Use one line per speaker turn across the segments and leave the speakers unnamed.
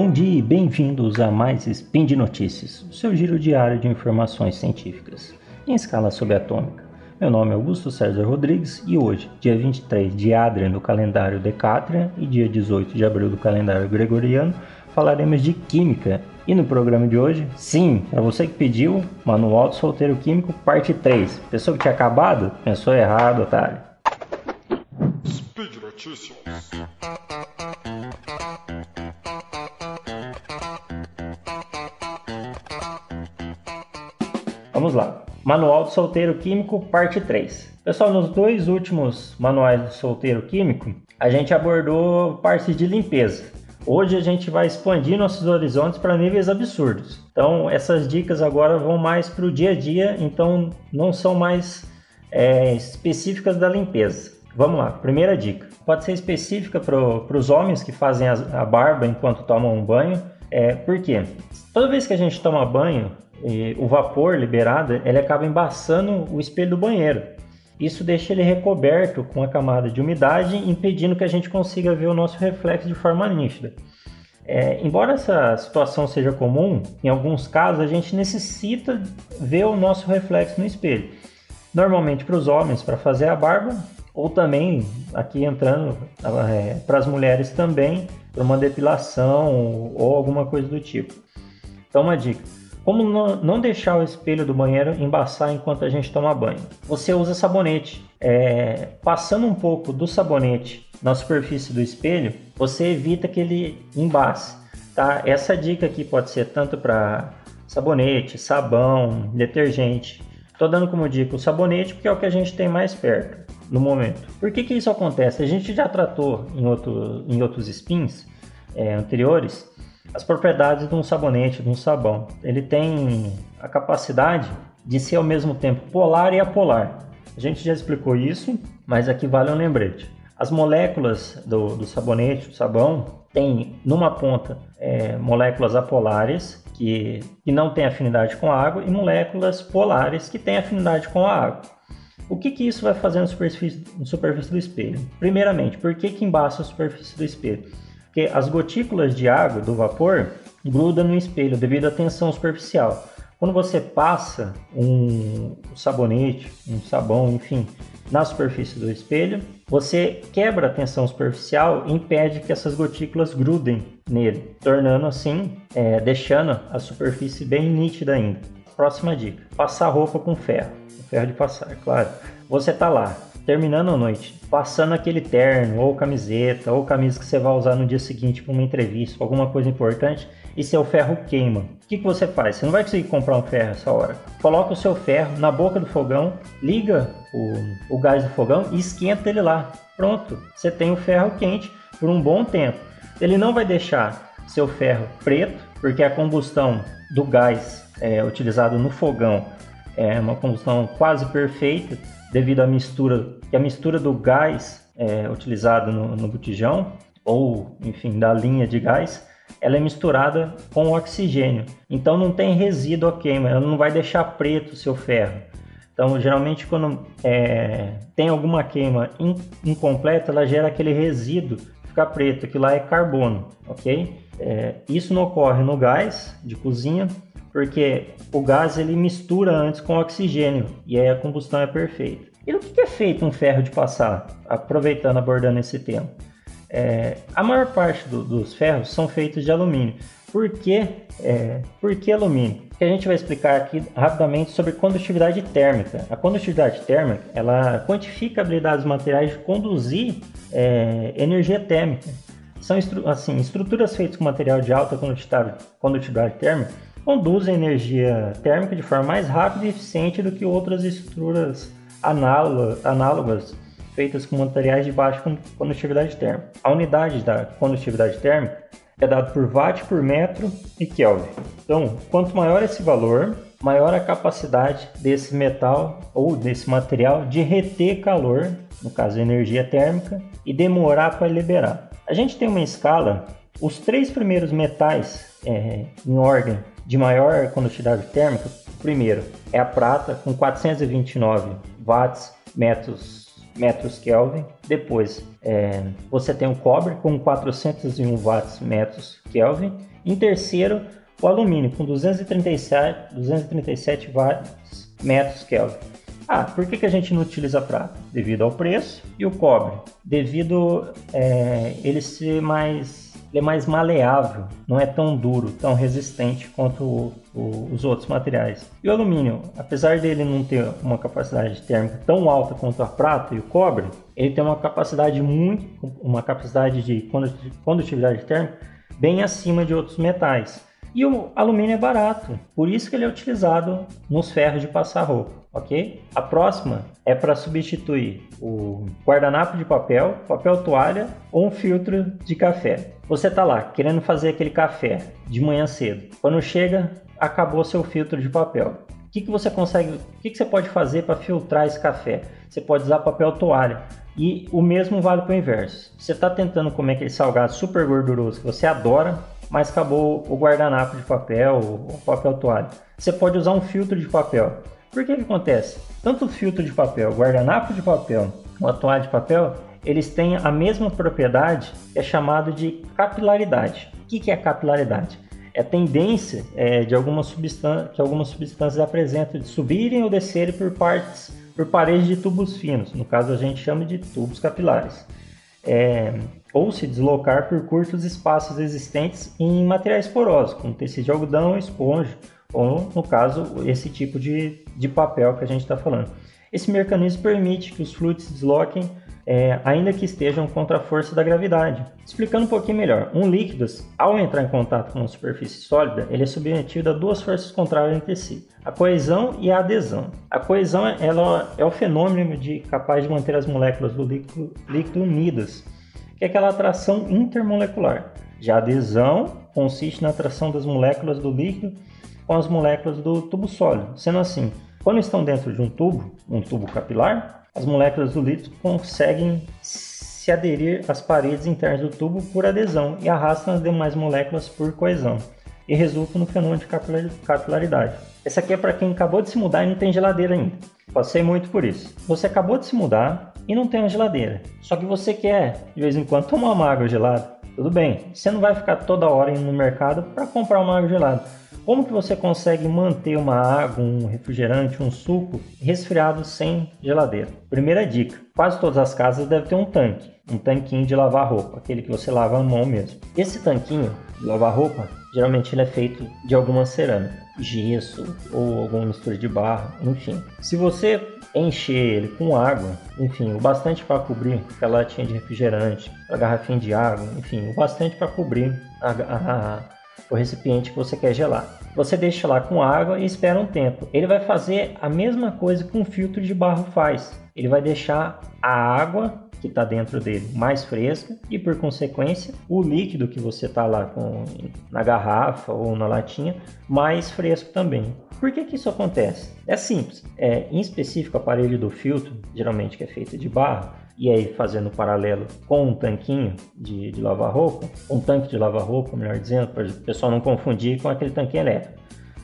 Bom dia e bem-vindos a mais Spin de Notícias, o seu giro diário de informações científicas, em escala subatômica. Meu nome é Augusto César Rodrigues e hoje, dia 23 de Adrian do calendário Decatrian e dia 18 de abril do calendário Gregoriano, falaremos de Química. E no programa de hoje, sim, para você que pediu, Manual do Solteiro Químico, parte 3. Pensou que tinha acabado? Pensou errado, otário. Speed Notícias. Vamos lá. Manual do Solteiro Químico, parte 3. Pessoal, nos dois últimos manuais do solteiro químico, a gente abordou partes de limpeza. Hoje a gente vai expandir nossos horizontes para níveis absurdos. Então, essas dicas agora vão mais para o dia a dia, então não são mais é, específicas da limpeza. Vamos lá, primeira dica. Pode ser específica para os homens que fazem a, a, barba enquanto tomam um banho. É, por quê? Toda vez que a gente toma banho, o vapor liberado ele acaba embaçando o espelho do banheiro. Isso deixa ele recoberto com a camada de umidade, impedindo que a gente consiga ver o nosso reflexo de forma nítida. É, embora essa situação seja comum, em alguns casos a gente necessita ver o nosso reflexo no espelho. Normalmente para os homens, para fazer a barba, ou também, aqui entrando é, para as mulheres também, para uma depilação ou alguma coisa do tipo. Então, uma dica: como não deixar o espelho do banheiro embaçar enquanto a gente toma banho? Você usa sabonete. É, passando um pouco do sabonete na superfície do espelho, você evita que ele embace. Tá? Essa dica aqui pode ser tanto para sabonete, sabão, detergente. Estou dando como dica o sabonete porque é o que a gente tem mais perto no momento. Por que, que isso acontece? A gente já tratou em, outro, em outros spins é, anteriores as propriedades de um sabonete, de um sabão. Ele tem a capacidade de ser ao mesmo tempo polar e apolar. A gente já explicou isso, mas aqui vale um lembrete. As moléculas do, do sabonete, do sabão, têm numa ponta é, moléculas apolares, que, que não têm afinidade com a água, e moléculas polares, que têm afinidade com a água. O que, que isso vai fazer na superfície, na superfície do espelho? Primeiramente, por que, que embaça a superfície do espelho? Porque as gotículas de água do vapor grudam no espelho devido à tensão superficial. Quando você passa um sabonete, um sabão, enfim, na superfície do espelho, você quebra a tensão superficial e impede que essas gotículas grudem nele, tornando assim, é, deixando a superfície bem nítida ainda. Próxima dica: passar roupa com ferro, ferro de passar, claro. Você está lá, terminando a noite, passando aquele terno, ou camiseta, ou camisa que você vai usar no dia seguinte para uma entrevista, alguma coisa importante, e seu ferro queima. O que, que você faz? Você não vai conseguir comprar um ferro essa hora. Coloca o seu ferro na boca do fogão, liga o, o gás do fogão e esquenta ele lá. Pronto, você tem o ferro quente por um bom tempo. Ele não vai deixar seu ferro preto, porque a combustão do gás é, utilizado no fogão é uma combustão quase perfeita devido à mistura, que a mistura do gás é, utilizado no, no botijão, ou enfim, da linha de gás, ela é misturada com o oxigênio. Então não tem resíduo a queima, ela não vai deixar preto o seu ferro. Então, geralmente, quando é, tem alguma queima in, incompleta, ela gera aquele resíduo que fica preto, que lá é carbono, ok? É, isso não ocorre no gás de cozinha, porque o gás ele mistura antes com oxigênio e aí a combustão é perfeita. E do que é feito um ferro de passar? Aproveitando, abordando esse tema. É, a maior parte do, dos ferros são feitos de alumínio. Por que, é, por que alumínio? Que a gente vai explicar aqui rapidamente sobre condutividade térmica. A condutividade térmica ela quantifica a habilidade dos materiais de conduzir é, energia térmica. São assim, estruturas feitas com material de alta condutividade térmica conduzem energia térmica de forma mais rápida e eficiente do que outras estruturas análogas feitas com materiais de baixa condutividade térmica. A unidade da condutividade térmica é dada por watt por metro e Kelvin. Então, quanto maior esse valor, maior a capacidade desse metal ou desse material de reter calor, no caso energia térmica, e demorar para liberar. A gente tem uma escala, os três primeiros metais é, em ordem de maior condutividade térmica, primeiro é a prata com 429 watts metros metros Kelvin. Depois é, você tem o cobre com 401 watts metros Kelvin. Em terceiro, o alumínio com 237, 237 watts metros Kelvin. Ah, por que, que a gente não utiliza prata? Devido ao preço e o cobre, devido é, ele ser mais ele é mais maleável, não é tão duro, tão resistente quanto o, o, os outros materiais. E o alumínio, apesar dele não ter uma capacidade térmica tão alta quanto a prata e o cobre, ele tem uma capacidade muito, uma capacidade de condutividade térmica bem acima de outros metais. E o alumínio é barato, por isso que ele é utilizado nos ferros de passar roupa, ok? A próxima é para substituir o guardanapo de papel, papel toalha ou um filtro de café. Você está lá querendo fazer aquele café de manhã cedo. Quando chega, acabou seu filtro de papel. O que, que você consegue, o que, que você pode fazer para filtrar esse café? Você pode usar papel toalha. E o mesmo vale para o inverso. Você está tentando comer aquele salgado super gorduroso que você adora, mas acabou o guardanapo de papel, o papel toalha. Você pode usar um filtro de papel. Por que, que acontece? Tanto o filtro de papel, o guardanapo de papel, ou a toalha de papel, eles têm a mesma propriedade é chamado de capilaridade. O que, que é capilaridade? É a tendência é, de algumas substâncias que algumas substâncias apresentam de subirem ou descerem por partes, por paredes de tubos finos. No caso, a gente chama de tubos capilares. É, ou se deslocar por curtos espaços existentes em materiais porosos, como tecido de algodão, esponja, ou no caso, esse tipo de, de papel que a gente está falando. Esse mecanismo permite que os fluidos se desloquem é, ainda que estejam contra a força da gravidade. Explicando um pouquinho melhor, um líquido, ao entrar em contato com uma superfície sólida, ele é submetido a duas forças contrárias entre si, a coesão e a adesão. A coesão ela é o fenômeno de capaz de manter as moléculas do líquido, líquido unidas, que é aquela atração intermolecular. Já a adesão consiste na atração das moléculas do líquido com as moléculas do tubo sólido. Sendo assim, quando estão dentro de um tubo, um tubo capilar, as moléculas do líquido conseguem se aderir às paredes internas do tubo por adesão e arrastam as demais moléculas por coesão e resulta no fenômeno de capilaridade. Esse aqui é para quem acabou de se mudar e não tem geladeira ainda. Passei muito por isso. Você acabou de se mudar e não tem uma geladeira. Só que você quer, de vez em quando, tomar uma água gelada. Tudo bem, você não vai ficar toda hora indo no mercado para comprar uma água gelada. Como que você consegue manter uma água, um refrigerante, um suco resfriado sem geladeira? Primeira dica: quase todas as casas devem ter um tanque, um tanquinho de lavar roupa, aquele que você lava a mão mesmo. Esse tanquinho de lavar roupa, geralmente ele é feito de alguma cerâmica, gesso ou alguma mistura de barro, enfim. Se você encher ele com água, enfim, o bastante para cobrir aquela latinha de refrigerante, a garrafinha de água, enfim, o bastante para cobrir a, a, a o recipiente que você quer gelar. Você deixa lá com água e espera um tempo. Ele vai fazer a mesma coisa que um filtro de barro faz. Ele vai deixar a água que está dentro dele mais fresca e, por consequência, o líquido que você está lá com, na garrafa ou na latinha mais fresco também. Por que, que isso acontece? É simples. É, em específico, o aparelho do filtro, geralmente que é feito de barro, e aí fazendo paralelo com um tanquinho de, de lavar roupa, um tanque de lavar roupa, melhor dizendo, para o pessoal não confundir com aquele tanque elétrico.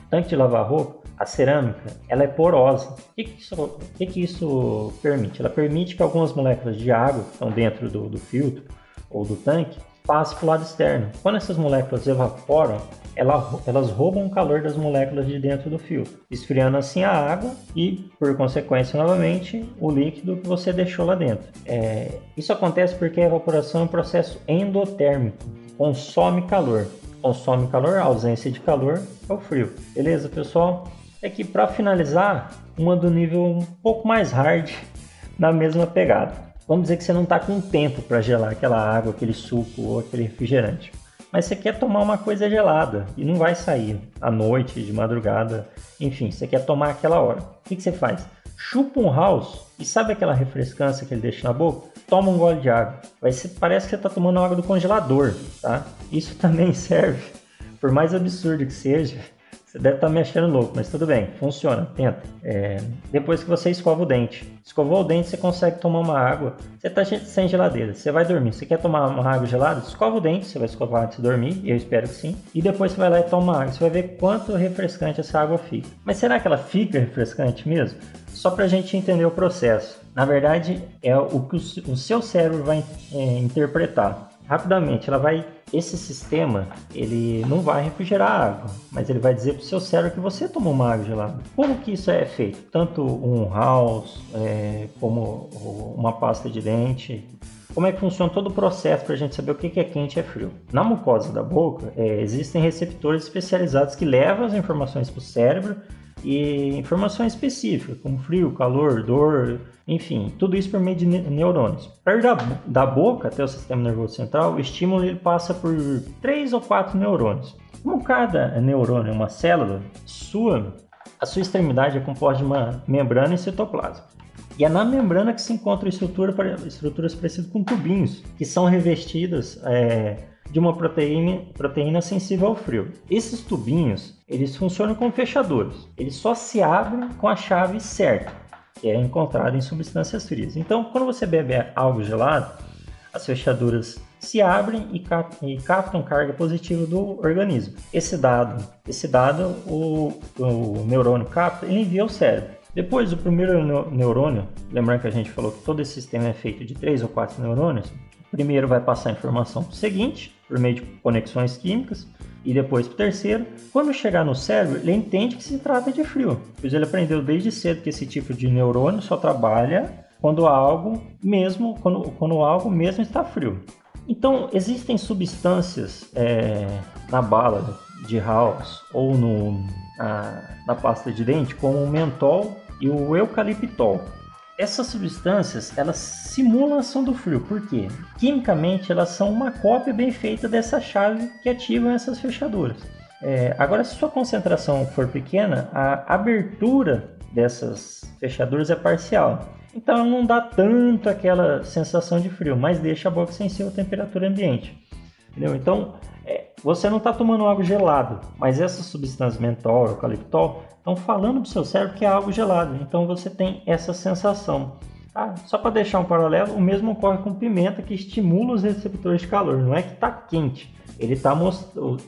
Tanque de lavar roupa, a cerâmica, ela é porosa. O que, que, isso, que, que isso permite? Ela permite que algumas moléculas de água que estão dentro do, do filtro ou do tanque passem para o lado externo. Quando essas moléculas evaporam, elas roubam o calor das moléculas de dentro do filtro, esfriando assim a água e, por consequência, novamente, o líquido que você deixou lá dentro. É, isso acontece porque a evaporação é um processo endotérmico, consome calor. Consome calor, a ausência de calor é o frio. Beleza, pessoal? É que para finalizar, uma do nível um pouco mais hard na mesma pegada. Vamos dizer que você não está com tempo para gelar aquela água, aquele suco ou aquele refrigerante mas você quer tomar uma coisa gelada e não vai sair à noite, de madrugada, enfim, você quer tomar aquela hora. O que, que você faz? Chupa um house e sabe aquela refrescância que ele deixa na boca? Toma um gole de água. Vai ser, parece que você está tomando água do congelador, tá? Isso também serve, por mais absurdo que seja, Você deve estar tá mexendo louco, mas tudo bem, funciona, tenta. É, depois que você escova o dente. Escovou o dente, você consegue tomar uma água. Você está sem geladeira, você vai dormir. Você quer tomar uma água gelada? Escova o dente, você vai escovar antes de dormir, eu espero que sim. E depois você vai lá e toma água. Você vai ver quanto refrescante essa água fica. Mas será que ela fica refrescante mesmo? Só para a gente entender o processo. Na verdade, é o que o seu cérebro vai é, interpretar rapidamente, ela vai esse sistema ele não vai refrigerar a água, mas ele vai dizer para o seu cérebro que você tomou uma água gelada. Como que isso é feito? Tanto um house é, como uma pasta de dente. Como é que funciona todo o processo para a gente saber o que é quente e é frio? Na mucosa da boca é, existem receptores especializados que levam as informações para o cérebro e informações específicas, como frio, calor, dor, enfim, tudo isso por meio de neurônios. Perto da, da boca até o sistema nervoso central, o estímulo ele passa por três ou quatro neurônios. Como cada neurônio é uma célula, sua, a sua extremidade é composta de uma membrana e citoplasma. E é na membrana que se encontra estrutura, estruturas parecidas com tubinhos, que são revestidas é, de uma proteína, proteína sensível ao frio. Esses tubinhos, eles funcionam como fechadores. Eles só se abrem com a chave certa, que é encontrada em substâncias frias. Então, quando você bebe algo gelado, as fechaduras se abrem e, e captam carga positiva do organismo. Esse dado, esse dado o, o neurônio capta e envia ao cérebro. Depois, o primeiro neurônio, lembrando que a gente falou que todo esse sistema é feito de três ou quatro neurônios, primeiro vai passar a informação para o seguinte, por meio de conexões químicas, e depois para o terceiro. Quando chegar no cérebro, ele entende que se trata de frio, pois ele aprendeu desde cedo que esse tipo de neurônio só trabalha quando algo mesmo quando, quando algo mesmo está frio. Então existem substâncias é, na bala de house ou no, na, na pasta de dente como o mentol e o eucaliptol essas substâncias elas simulam a ação do frio, por quê? Quimicamente elas são uma cópia bem feita dessa chave que ativam essas fechaduras. É, agora, se sua concentração for pequena, a abertura dessas fechaduras é parcial. Então não dá tanto aquela sensação de frio, mas deixa a boca sensível à temperatura ambiente. Entendeu? Então é, você não está tomando água gelada, mas essas substâncias mentol, eucaliptol, estão falando para o seu cérebro que é algo gelado. Então você tem essa sensação. Ah, só para deixar um paralelo, o mesmo ocorre com pimenta que estimula os receptores de calor. Não é que está quente, ele está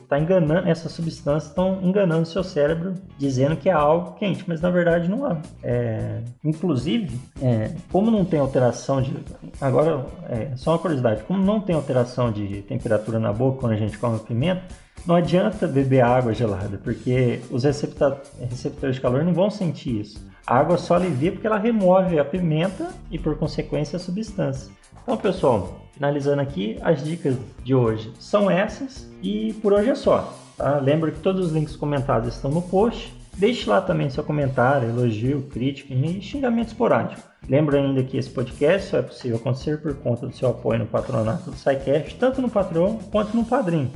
tá enganando, essas substâncias estão enganando o seu cérebro, dizendo que é algo quente, mas na verdade não é. é inclusive, é, como não tem alteração de. Agora, é, só uma curiosidade: como não tem alteração de temperatura na boca quando a gente come pimenta, não adianta beber água gelada, porque os receptores de calor não vão sentir isso. A água só alivia porque ela remove a pimenta e, por consequência, a substância. Então, pessoal, finalizando aqui, as dicas de hoje são essas e por hoje é só. Tá? Lembra que todos os links comentados estão no post. Deixe lá também seu comentário, elogio, crítica e xingamento esporádico. Lembra ainda que esse podcast só é possível acontecer por conta do seu apoio no patronato do SciCast, tanto no Patreon quanto no Padrim.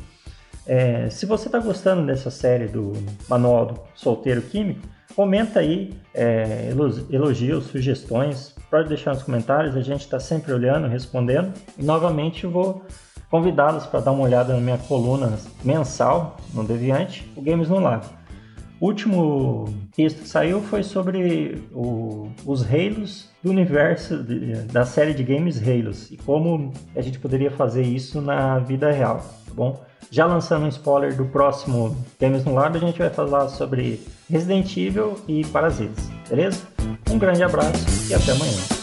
É, se você está gostando dessa série do Manual do Solteiro Químico, comenta aí é, elogios, sugestões, pode deixar nos comentários, a gente está sempre olhando, respondendo. E novamente vou convidá-los para dar uma olhada na minha coluna mensal no Deviante, o Games no Lab. O último texto que saiu foi sobre o, os Halos do universo de, da série de games Halos e como a gente poderia fazer isso na vida real, tá bom? Já lançando um spoiler do próximo Games no Lab, a gente vai falar sobre Resident Evil e Parasitas, beleza? Um grande abraço e até amanhã.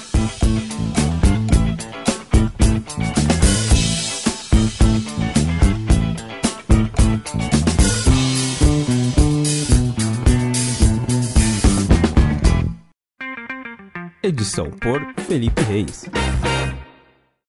Edição por Felipe Reis.